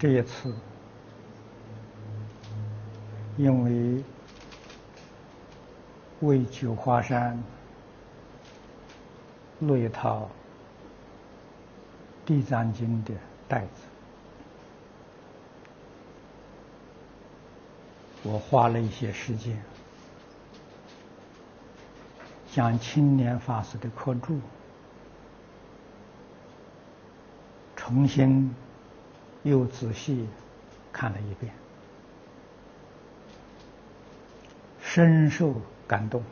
这一次，因为为九华山录一套《地藏经》的袋子，我花了一些时间，将青年法师的课注重新又仔细看了一遍，深受感动。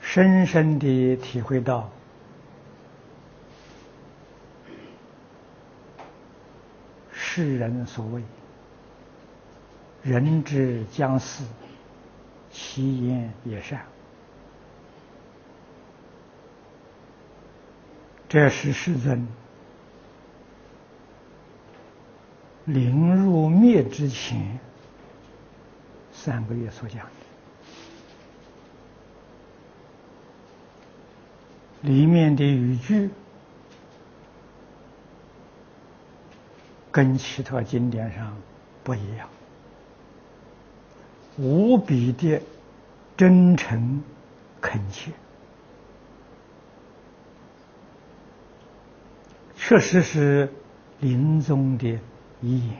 深深地体会到，世人所谓“人之将死，其言也善”，这是世尊临入灭之前三个月所讲的。里面的语句跟其他经典上不一样，无比的真诚恳切，确实是临终的遗言，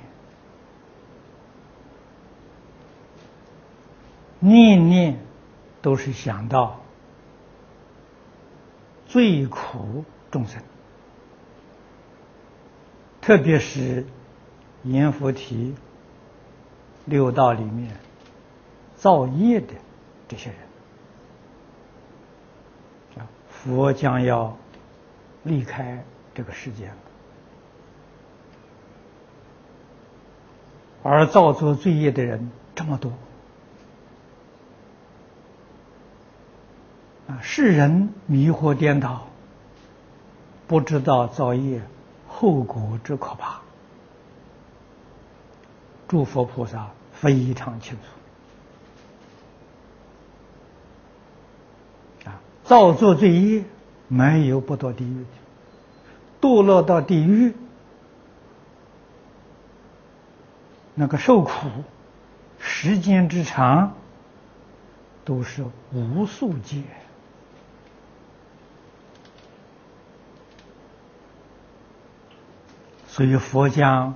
念念都是想到。最苦众生，特别是阎浮提六道里面造业的这些人，佛将要离开这个世界，而造作罪业的人这么多啊。世人迷惑颠倒，不知道造业后果之可怕。诸佛菩萨非常清楚啊！造作罪业没有不堕地狱的，堕落到地狱，那个受苦时间之长，都是无数劫。所以佛将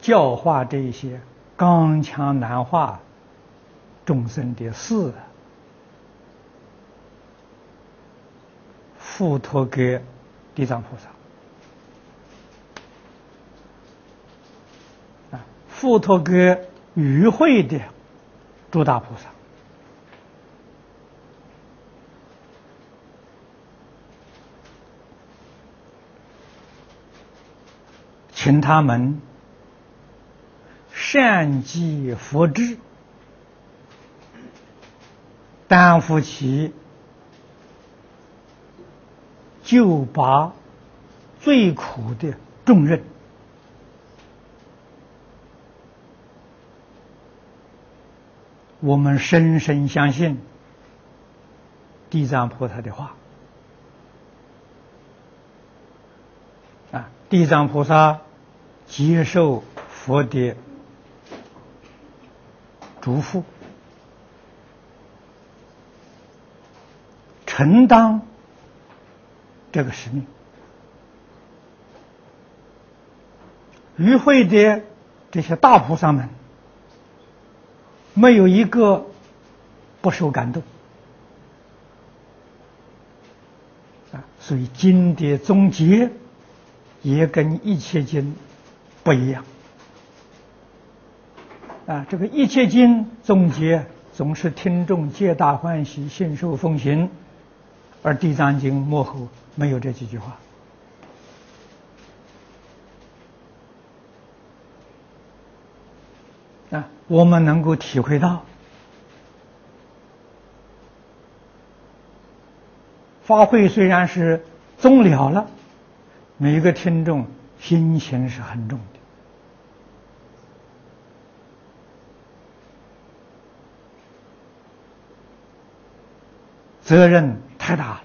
教化这些刚强难化众生的事，付托给地藏菩萨，啊，付托给与会的诸大菩萨。请他们善积福智，担负起就把最苦的重任。我们深深相信地藏菩萨的话啊，地藏菩萨。接受佛的嘱咐，承担这个使命。与会的这些大菩萨们，没有一个不受感动啊！所以经的总结也跟一切经。不一样啊！这个一切经总结总是听众皆大欢喜，信受奉行，而地藏经幕后没有这几句话啊！我们能够体会到，发会虽然是终了了，每一个听众心情是很重的。责任太大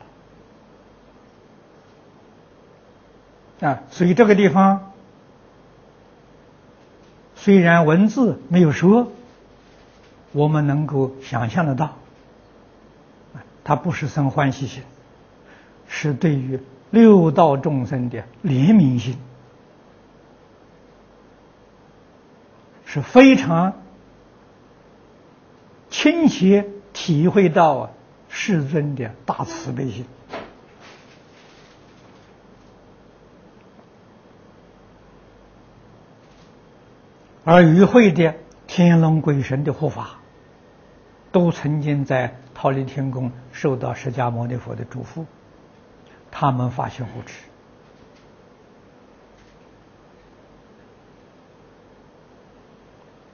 了啊！所以这个地方虽然文字没有说，我们能够想象得到，它不是生欢喜心，是对于六道众生的怜悯心，是非常亲切体会到啊。世尊的大慈悲心，而与会的天龙鬼神的护法，都曾经在桃李天宫受到释迦牟尼佛的嘱咐，他们发心护持，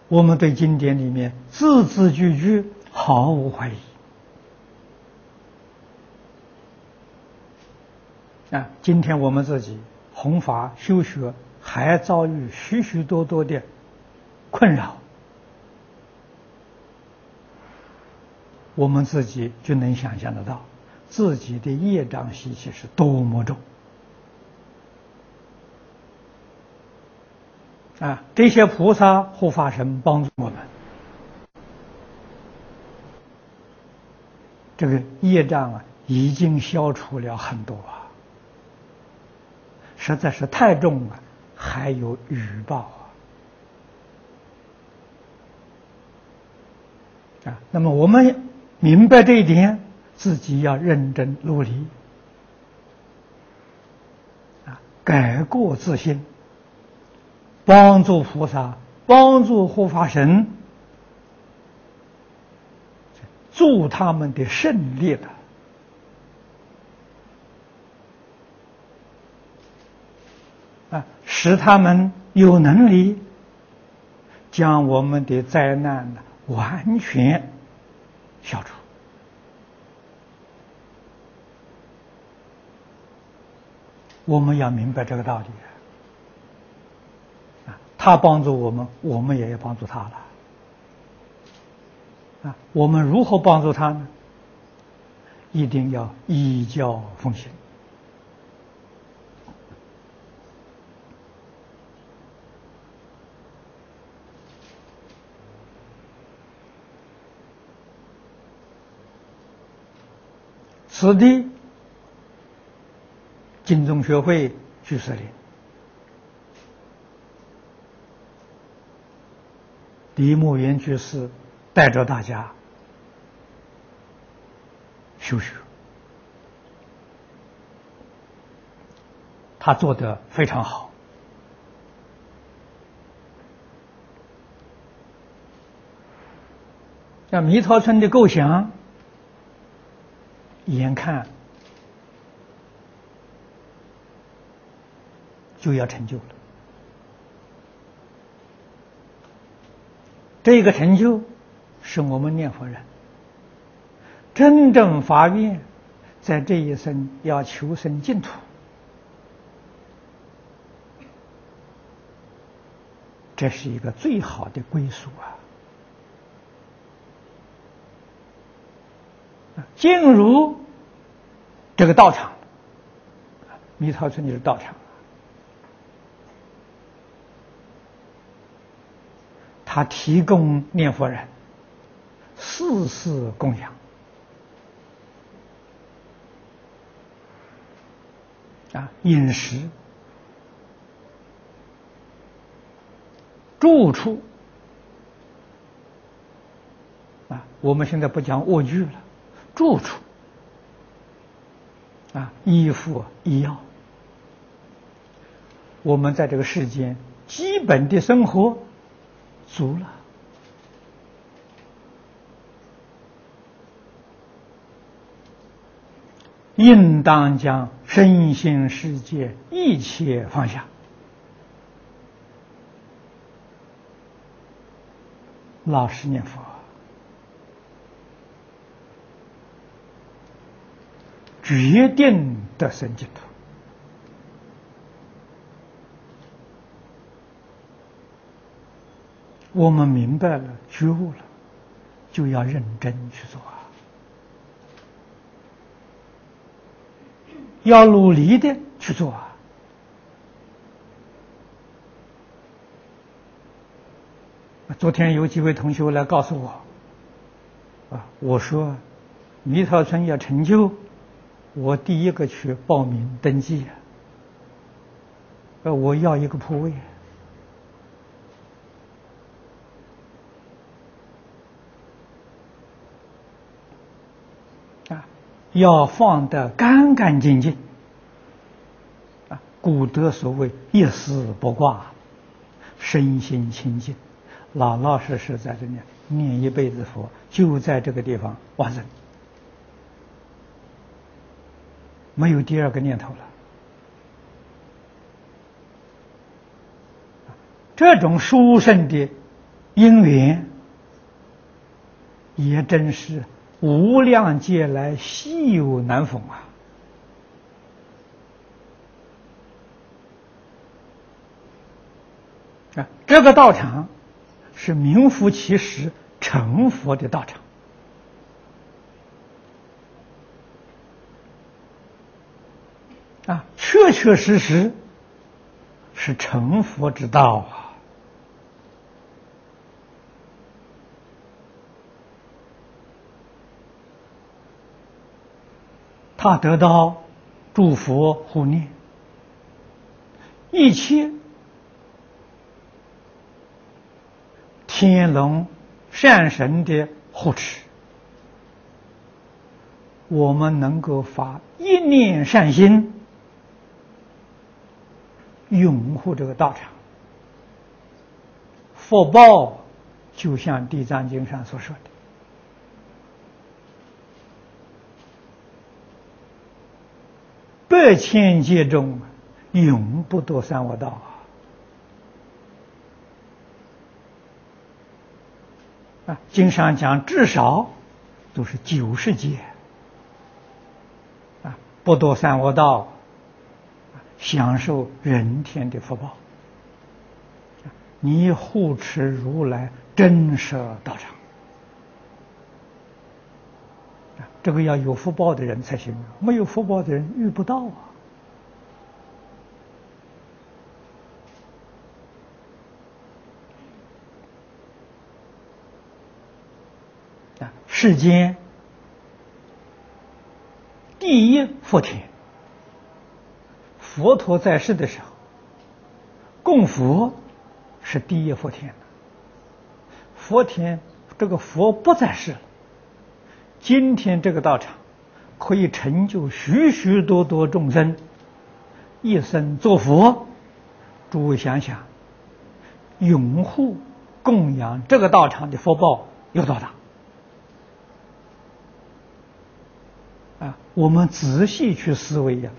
我们对经典里面字字句句毫无怀疑。啊，今天我们自己弘法修学，还遭遇许许多多的困扰，我们自己就能想象得到，自己的业障习气是多么重。啊，这些菩萨护法神帮助我们，这个业障啊，已经消除了很多啊。实在是太重了，还有雨报啊！啊，那么我们明白这一点，自己要认真努力啊，改过自新，帮助菩萨，帮助护法神，助他们的胜利的。啊，使他们有能力将我们的灾难呢完全消除。我们要明白这个道理啊！他帮助我们，我们也要帮助他了。啊，我们如何帮助他呢？一定要依教奉行。此地，金钟学会居士林，李牧原居士带着大家修学，他做的非常好。像弥陀村的构想。眼看就要成就了，这个成就是我们念佛人真正发愿，在这一生要求生净土，这是一个最好的归宿啊。进入这个道场，弥陀村就是道场，他提供念佛人四事供养。啊，饮食、住处。啊，我们现在不讲卧具了。住处。啊，衣服、医药，我们在这个世间基本的生活足了，应当将身心世界一切放下，老实念佛。决定的生净土，我们明白了、觉悟了，就要认真去做啊！要努力的去做啊！昨天有几位同学来告诉我，啊，我说蜜桃村要成就，我第一个去报名登记，呃，我要一个铺位。要放得干干净净，啊，古德所谓一丝不挂，身心清净，老老实实在这里念一辈子佛，就在这个地方完成，没有第二个念头了。这种殊胜的因缘，也真是。无量劫来稀有难逢啊！啊，这个道场是名副其实成佛的道场啊，确确实实是成佛之道啊！他得到诸佛护念，一切天龙善神的护持，我们能够发一念善心，拥护这个道场，福报就像《地藏经》上所说的。百千劫中，永不堕三恶道啊！经上讲，至少都是九十劫啊，不堕三恶道，享受人天的福报。你护持如来真实道场。这个要有福报的人才行，没有福报的人遇不到啊！啊，世间第一福田，佛陀在世的时候，供佛是第一福田。佛田这个佛不在世了。今天这个道场可以成就许许多多众生一生做佛。诸位想想，拥护供养这个道场的福报有多大？啊，我们仔细去思维呀，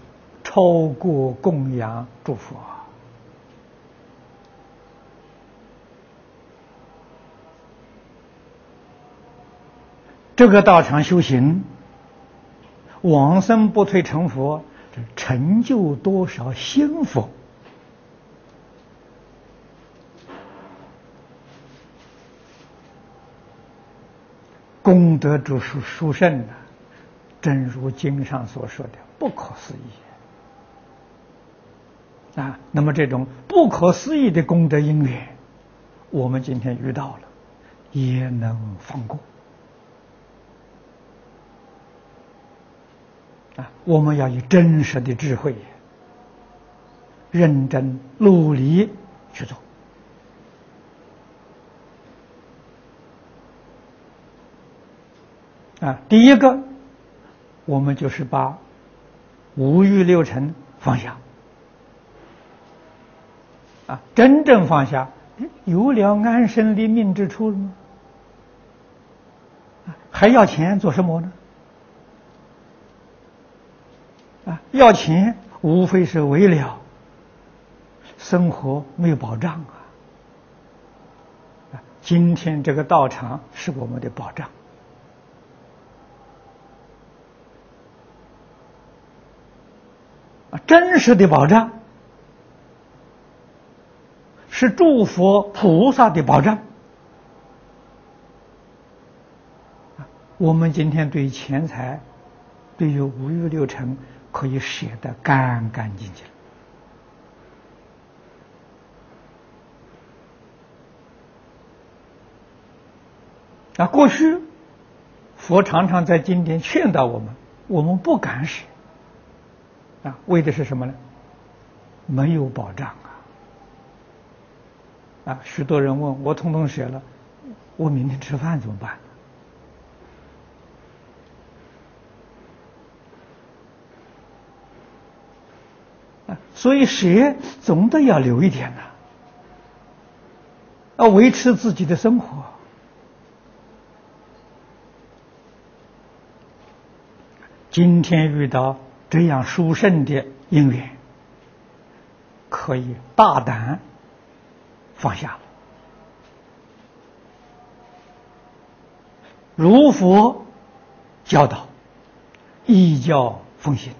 超过供养诸佛。这个道场修行，往生不退成佛，这成就多少心佛？功德之殊殊胜的，正如经上所说的，不可思议啊！那么这种不可思议的功德因缘，我们今天遇到了，也能放过。啊，我们要以真实的智慧，认真努力去做。啊，第一个，我们就是把五欲六尘放下。啊，真正放下，有了安身立命之处了吗？还要钱做什么呢？啊，要钱无非是为了生活没有保障啊！今天这个道场是我们的保障啊，真实的保障是诸佛菩萨的保障我们今天对钱财，对于五欲六尘。可以舍得干干净净。啊，过去佛常常在经典劝导我们，我们不敢舍。啊，为的是什么呢？没有保障啊！啊，许多人问我，通通舍了，我明天吃饭怎么办？所以舍总得要留一点呐，要维持自己的生活。今天遇到这样殊胜的因缘，可以大胆放下了。如佛教导，依教奉行。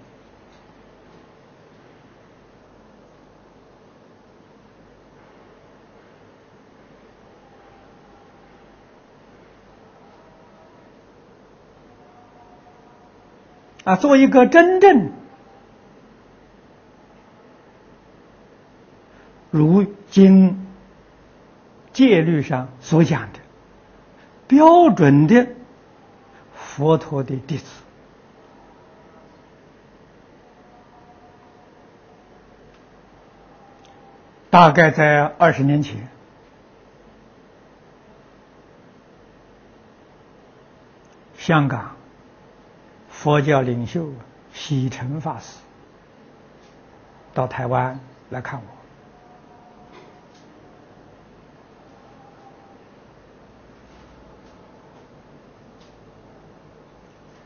啊，做一个真正如经戒律上所讲的标准的佛陀的弟子，大概在二十年前，香港。佛教领袖喜成法师到台湾来看我，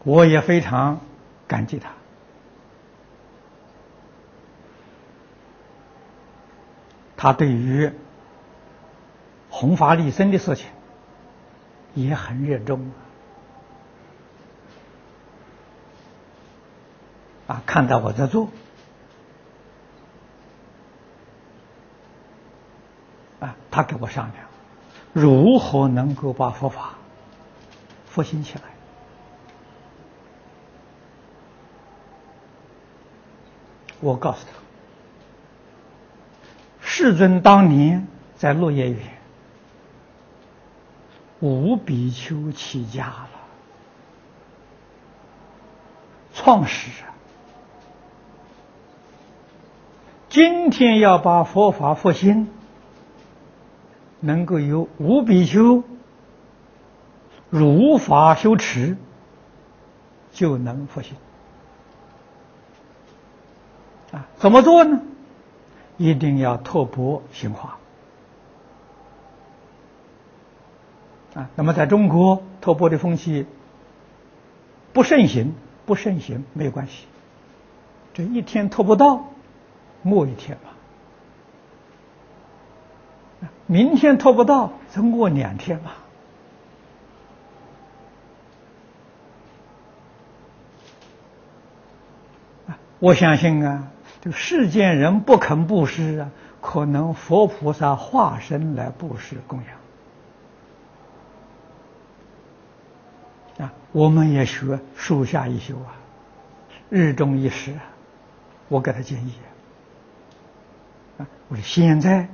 我也非常感激他。他对于弘法利生的事情也很热衷。啊，看到我在做，啊，他给我商量，如何能够把佛法复兴起来。我告诉他，世尊当年在落叶园，五比丘起家了，创始人。今天要把佛法复兴，能够有五比丘如法修持，就能复兴。啊，怎么做呢？一定要拓钵行化。啊，那么在中国拓钵的风气不盛行，不盛行没有关系，这一天拓不到。磨一天吧，明天拓不到，再过两天吧。我相信啊，这个世间人不肯布施啊，可能佛菩萨化身来布施供养。啊，我们也学树下一修啊，日中一时啊，我给他建议啊。我说现在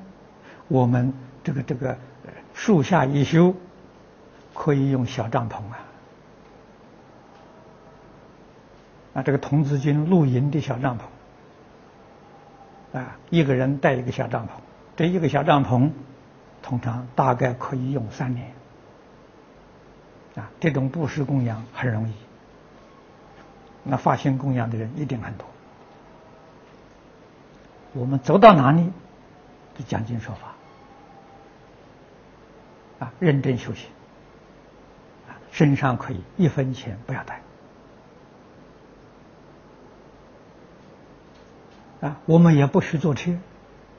我们这个这个树下一修，可以用小帐篷啊，啊，这个童子军露营的小帐篷，啊，一个人带一个小帐篷，这一个小帐篷通常大概可以用三年，啊，这种布施供养很容易，那发心供养的人一定很多。我们走到哪里，就讲经说法，啊，认真修行，啊，身上可以一分钱不要带，啊，我们也不许坐车，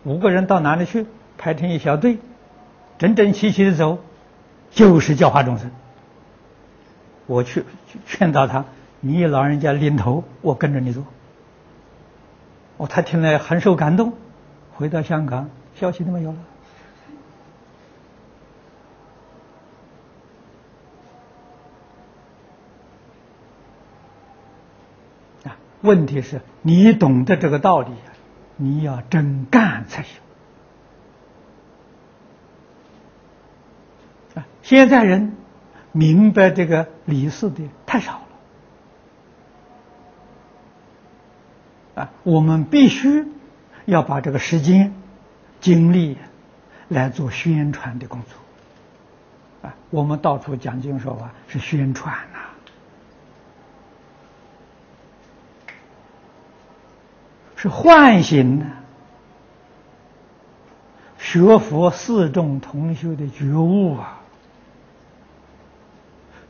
五个人到哪里去，排成一小队，整整齐齐的走，就是教化众生。我去劝导他，你老人家领头，我跟着你走。哦，他听了很受感动，回到香港，消息都没有了。啊，问题是你懂得这个道理，你要真干才行。啊，现在人明白这个理事的太少了。啊，我们必须要把这个时间、精力来做宣传的工作。啊，我们到处讲经说法是宣传呐。是唤醒呢，学佛四众同修的觉悟啊！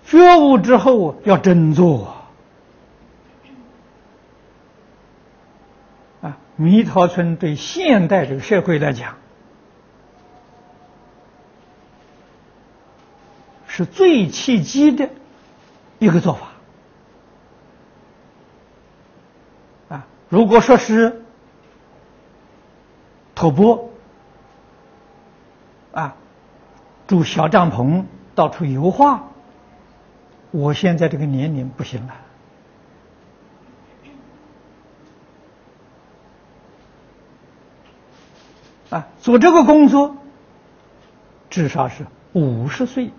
觉悟之后要真做啊！弥陀村对现代这个社会来讲，是最契机的一个做法。如果说是徒步啊，住小帐篷，到处游画，我现在这个年龄不行了啊，做这个工作至少是五十岁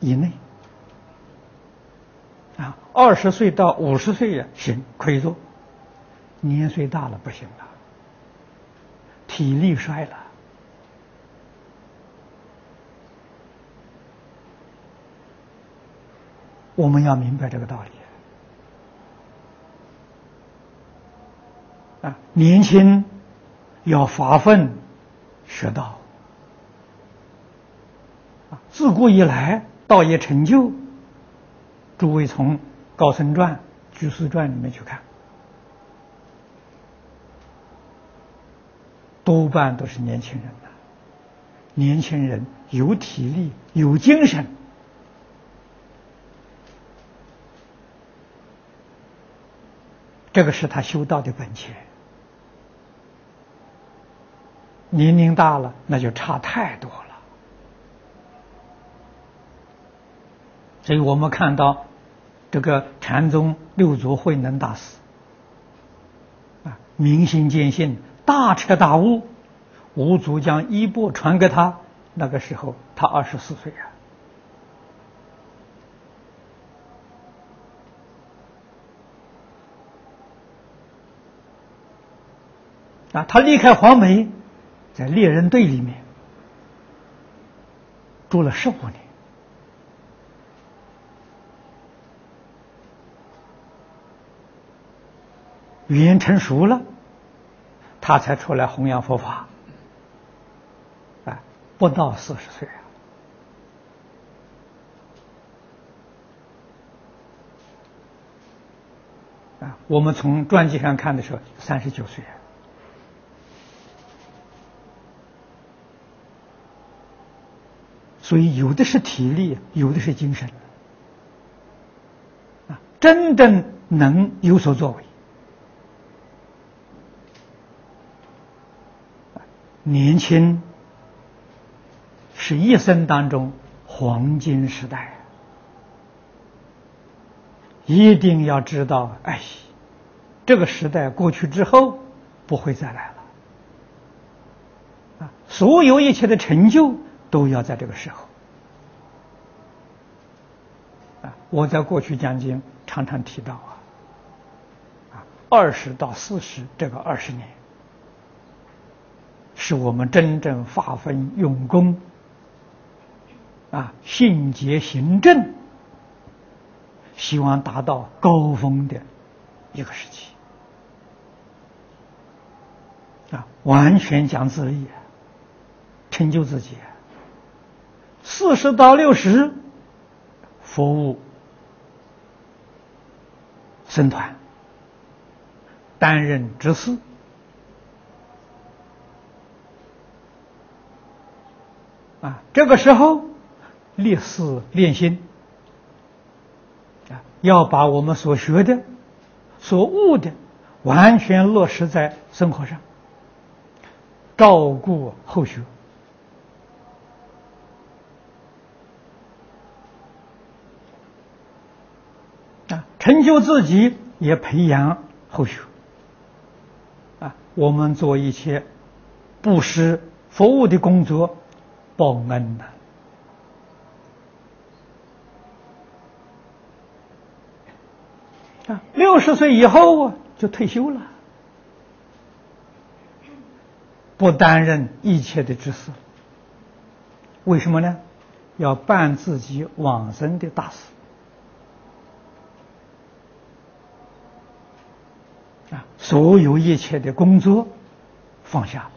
以内。啊，二十岁到五十岁呀，行可以做。年岁大了不行了，体力衰了。我们要明白这个道理。啊，年轻要发奋学道。啊，自古以来道业成就。诸位从《高僧传》《居士传》里面去看，多半都是年轻人呐。年轻人有体力、有精神，这个是他修道的本钱。年龄大了，那就差太多了。所以我们看到。这个禅宗六祖慧能大师啊，明心见性，大彻大悟，五祖将衣钵传给他，那个时候他二十四岁啊，啊，他离开黄梅，在猎人队里面住了十五年。语言成熟了，他才出来弘扬佛法。啊，不到四十岁啊！啊，我们从传记上看的时候，三十九岁啊。所以，有的是体力，有的是精神。啊，真正能有所作为。年轻是一生当中黄金时代，一定要知道，哎，这个时代过去之后不会再来了，啊，所有一切的成就都要在这个时候，啊，我在过去讲经常常提到啊，啊，二十到四十这个二十年。是我们真正发奋用功，啊，信节行正，希望达到高峰的一个时期，啊，完全讲自立，成就自己。四十到六十，服务僧团，担任执事。啊，这个时候立誓练心啊，要把我们所学的、所悟的，完全落实在生活上，照顾后学啊，成就自己也培养后学。啊，我们做一切布施、服务的工作，报恩呐。啊，六十岁以后啊，就退休了，不担任一切的职事。为什么呢？要办自己往生的大事。啊，所有一切的工作放下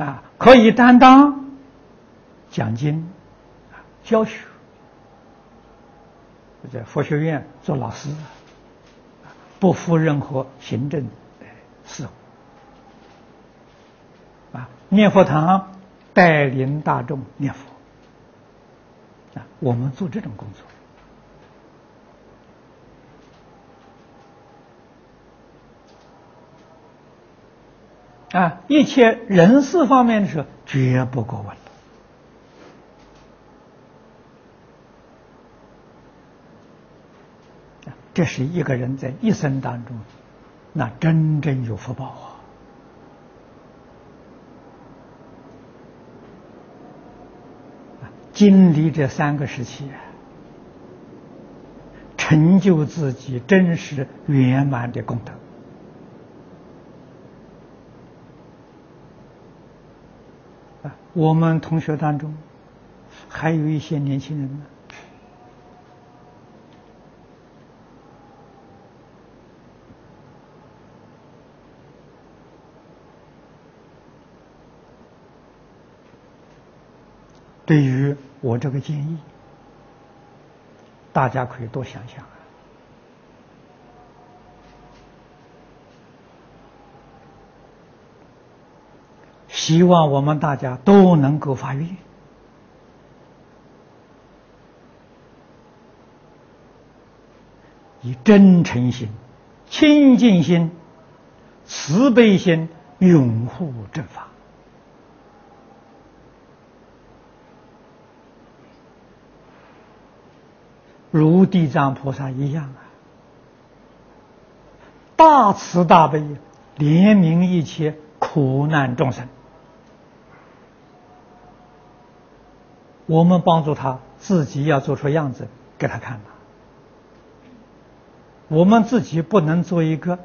啊，可以担当讲经、教学。在佛学院做老师，不负任何行政事务，啊，念佛堂带领大众念佛，啊，我们做这种工作，啊，一切人事方面的时候绝不过问。这是一个人在一生当中，那真正有福报啊！经历这三个时期，成就自己真实圆满的功德啊！我们同学当中还有一些年轻人呢。对于我这个建议，大家可以多想想啊希望我们大家都能够发愿，以真诚心、清净心、慈悲心拥护正法。如地藏菩萨一样啊，大慈大悲，怜悯一切苦难众生。我们帮助他，自己要做出样子给他看我们自己不能做一个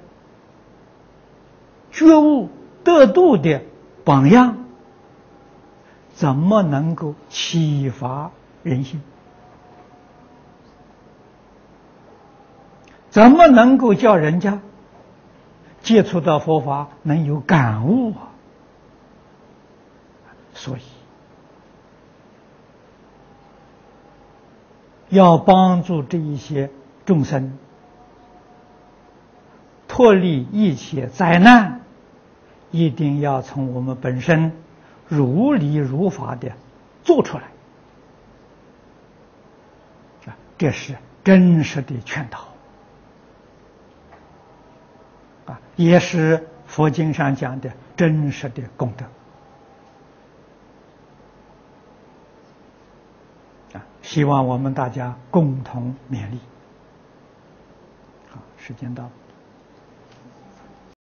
觉悟得度的榜样，怎么能够启发人心？怎么能够叫人家接触到佛法能有感悟啊？所以要帮助这一些众生脱离一切灾难，一定要从我们本身如理如法的做出来啊！这是真实的劝导。啊，也是佛经上讲的真实的功德啊！希望我们大家共同勉励。好，时间到。